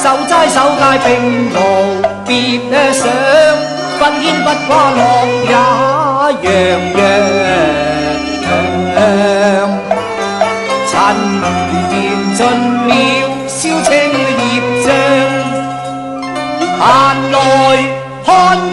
受斋守戒並無別想，不煙不瓜樂也洋洋。塵緣盡了，燒青葉章，閒來看。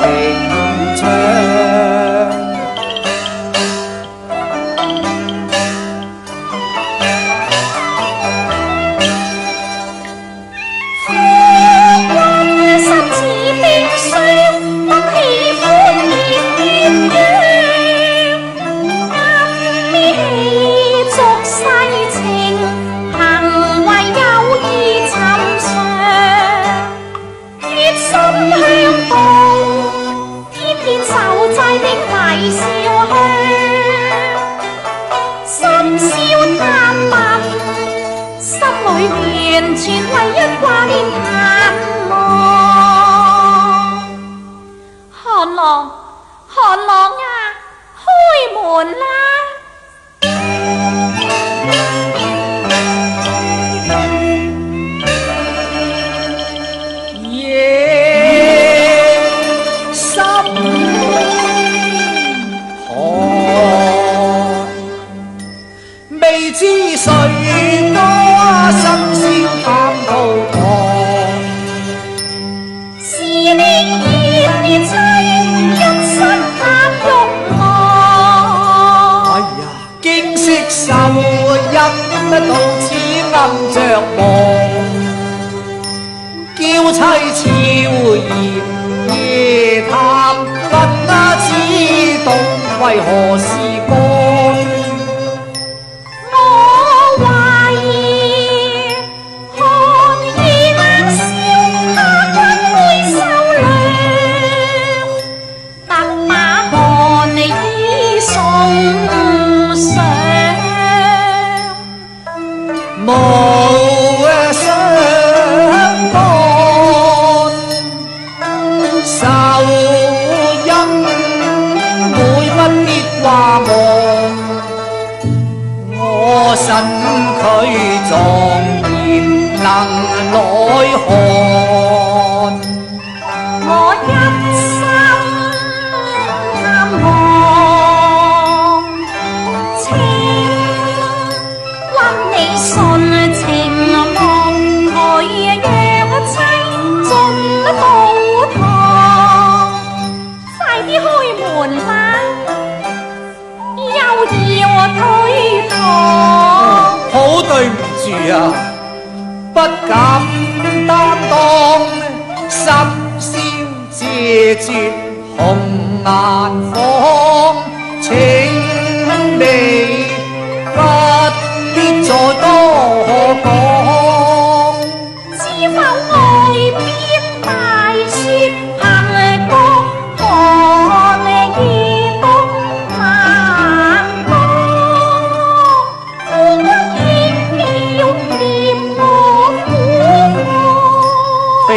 take 全为一挂念他。暗着忙，娇妻悄儿夜谈，问他知道为何事干？问佢壮年能奈何？敢担当，心焦志绝，红颜火。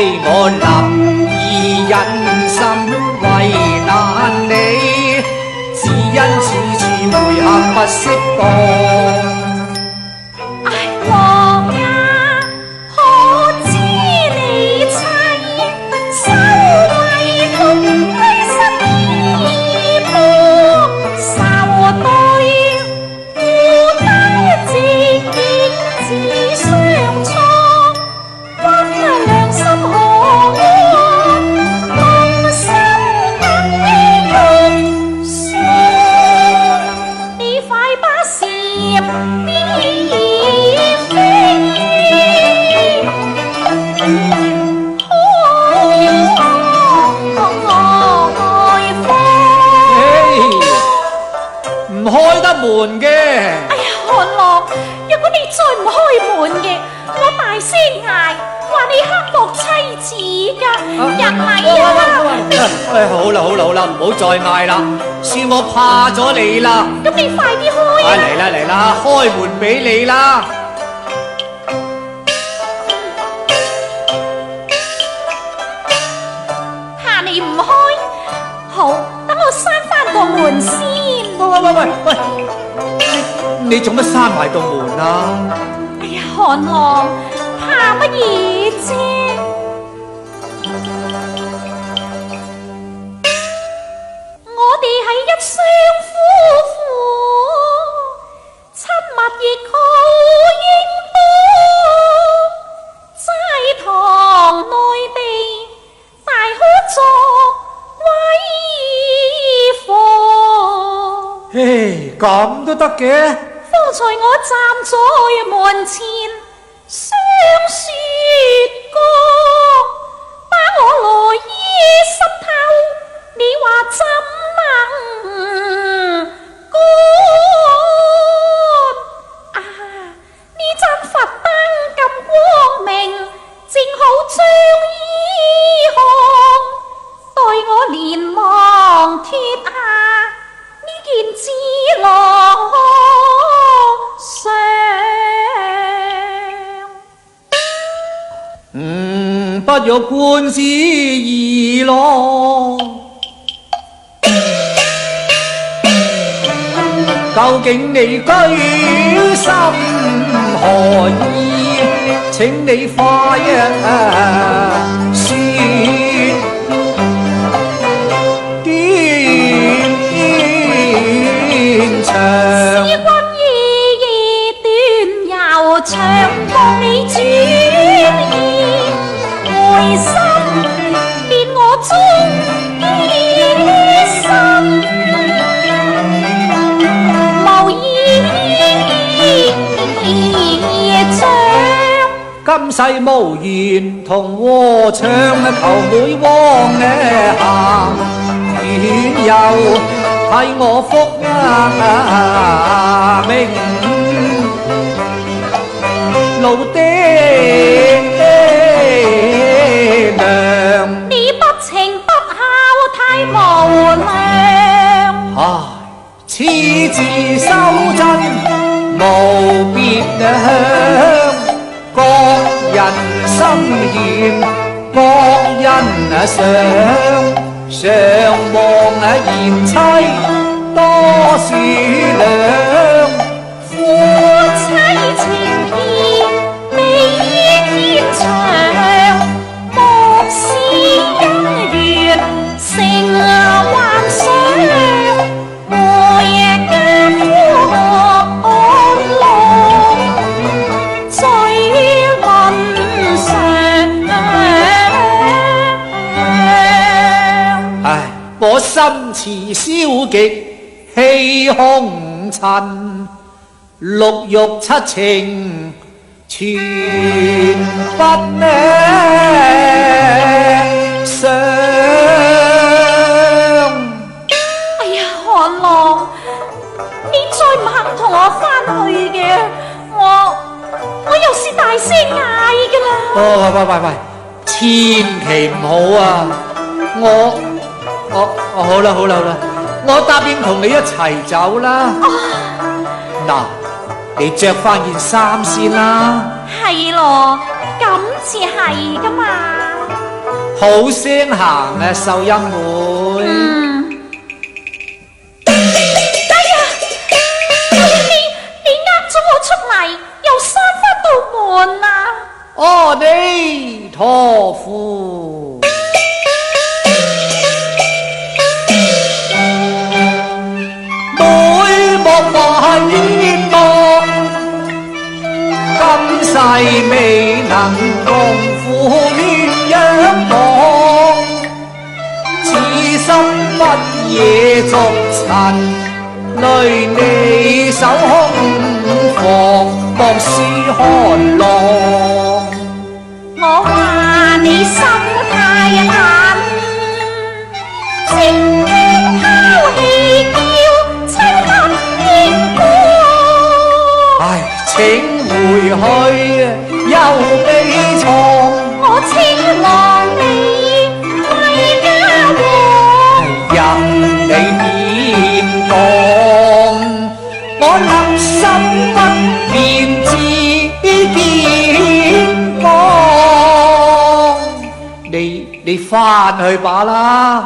我难以忍心为难你，只因此次回客不适当。先挨，话你刻薄妻子噶，入嚟呀！哎，好啦好啦好啦，唔好再嗌啦，是我怕咗你啦。咁你快啲开！哎，嚟啦嚟啦，开门俾你啦！怕你唔开，好，等我闩翻个门先。喂喂喂喂，喂！你做乜闩埋道门啊？哎呀，寒浪。不热啫，我哋系一双夫妇，亲密亦好应多。斋堂内地大可作威服。嘿，咁都得嘅。方才我站在门前。不欲观之而落，究竟你居心何意？请你快一。心无意今世无缘同和唱，啊，求妹往啊行远游，替我福啊。恩光各啊想，上望贤妻多善良，夫妻情。极气空尘，六欲七情全不相。哎呀，汉浪，你再唔肯同我翻去嘅，我我又是大声嗌噶啦！喂喂喂喂，千祈唔好啊！我我哦、好啦好啦啦！我答应同你一齐走啦。嗱，你着翻件衫先啦。系咯，咁似系噶嘛？好声行啊，秀音能共苦冤一忘，此心不嘢？俗尘泪你守空房，莫使寒浪。我怕你心太狠，千金抛弃，叫清心应光。唉，请回去。受悲痛，我牵挂你，为家国任你点讲，我立心不变，志坚刚。你你翻去吧啦。